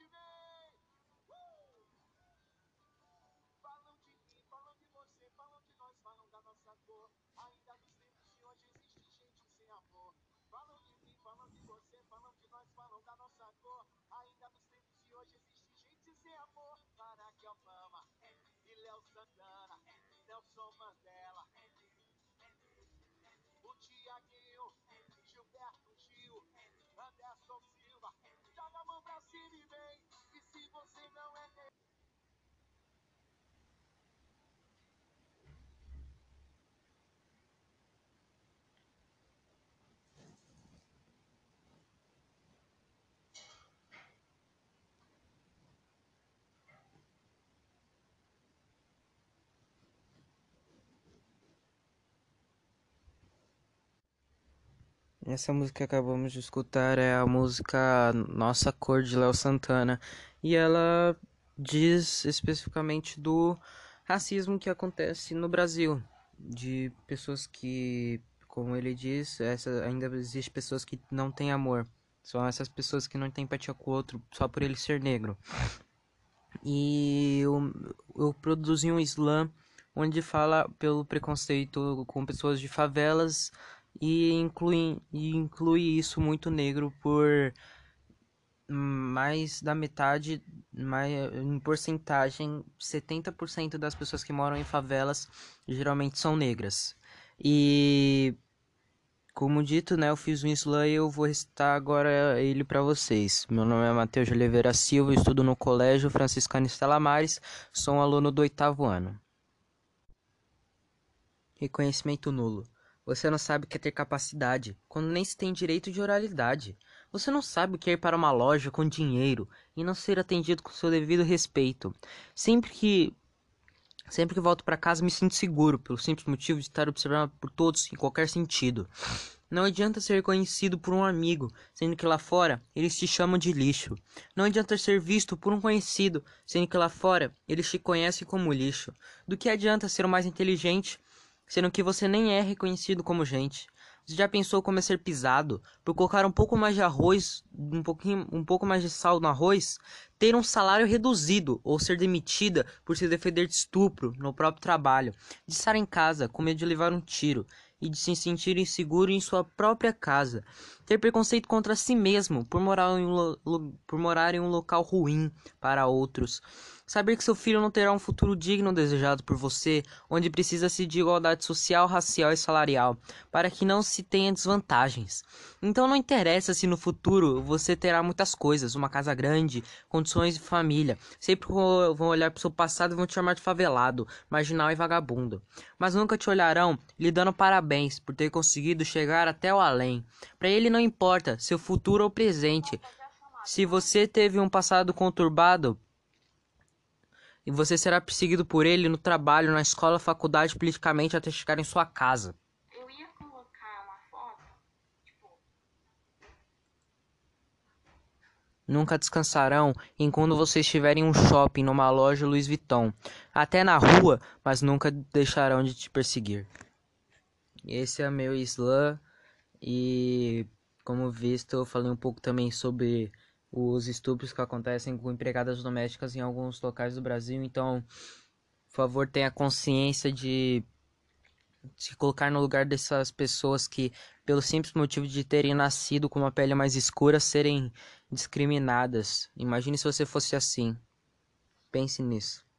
te ver. Uh! Falam de mim, falam de você, falam de nós, falam da nossa cor. Ainda nos tempos de hoje existe gente sem amor. Falam de mim, falam de você, falam de nós, falam da nossa cor. Ainda nos tempos de hoje existe gente sem amor. Barack Obama, e Léo Santana, Nelson Mandela, o Tiaguinho, Gilberto Gil, André Essa música que acabamos de escutar é a música Nossa Cor de Léo Santana e ela diz especificamente do racismo que acontece no Brasil, de pessoas que, como ele diz, essa, ainda existe pessoas que não têm amor. São essas pessoas que não têm empatia com o outro só por ele ser negro. E eu, eu produzi um slam onde fala pelo preconceito com pessoas de favelas e inclui, e inclui isso muito negro por mais da metade, mais, em porcentagem, 70% das pessoas que moram em favelas geralmente são negras. E como dito, né, eu fiz um slam e eu vou recitar agora ele para vocês. Meu nome é Matheus Oliveira Silva, estudo no Colégio Franciscano Estela Mares, sou um aluno do oitavo ano. Reconhecimento nulo. Você não sabe o que é ter capacidade, quando nem se tem direito de oralidade. Você não sabe o que é ir para uma loja com dinheiro e não ser atendido com seu devido respeito. Sempre que sempre que volto para casa me sinto seguro, pelo simples motivo de estar observado por todos em qualquer sentido. Não adianta ser reconhecido por um amigo, sendo que lá fora eles te chamam de lixo. Não adianta ser visto por um conhecido, sendo que lá fora eles te conhecem como lixo. Do que adianta ser o mais inteligente sendo que você nem é reconhecido como gente. Você já pensou como é ser pisado? Por colocar um pouco mais de arroz, um pouquinho, um pouco mais de sal no arroz, ter um salário reduzido ou ser demitida por se defender de estupro no próprio trabalho, de estar em casa com medo de levar um tiro e de se sentir inseguro em sua própria casa, ter preconceito contra si mesmo por morar em um, por morar em um local ruim para outros, Saber que seu filho não terá um futuro digno desejado por você, onde precisa-se de igualdade social, racial e salarial, para que não se tenha desvantagens. Então não interessa se no futuro você terá muitas coisas, uma casa grande, condições de família. Sempre vão olhar para o seu passado e vão te chamar de favelado, marginal e vagabundo. Mas nunca te olharão lhe dando parabéns por ter conseguido chegar até o além. Para ele não importa seu futuro ou presente. Se você teve um passado conturbado, e você será perseguido por ele no trabalho, na escola, faculdade, politicamente até chegar em sua casa. Eu ia colocar uma foto, tipo. Nunca descansarão enquanto você estiver em um shopping, numa loja Louis Vuitton, até na rua, mas nunca deixarão de te perseguir. Esse é meu slam e como visto eu falei um pouco também sobre os estupros que acontecem com empregadas domésticas em alguns locais do Brasil. Então, por favor, tenha consciência de se colocar no lugar dessas pessoas que, pelo simples motivo de terem nascido com uma pele mais escura, serem discriminadas. Imagine se você fosse assim. Pense nisso.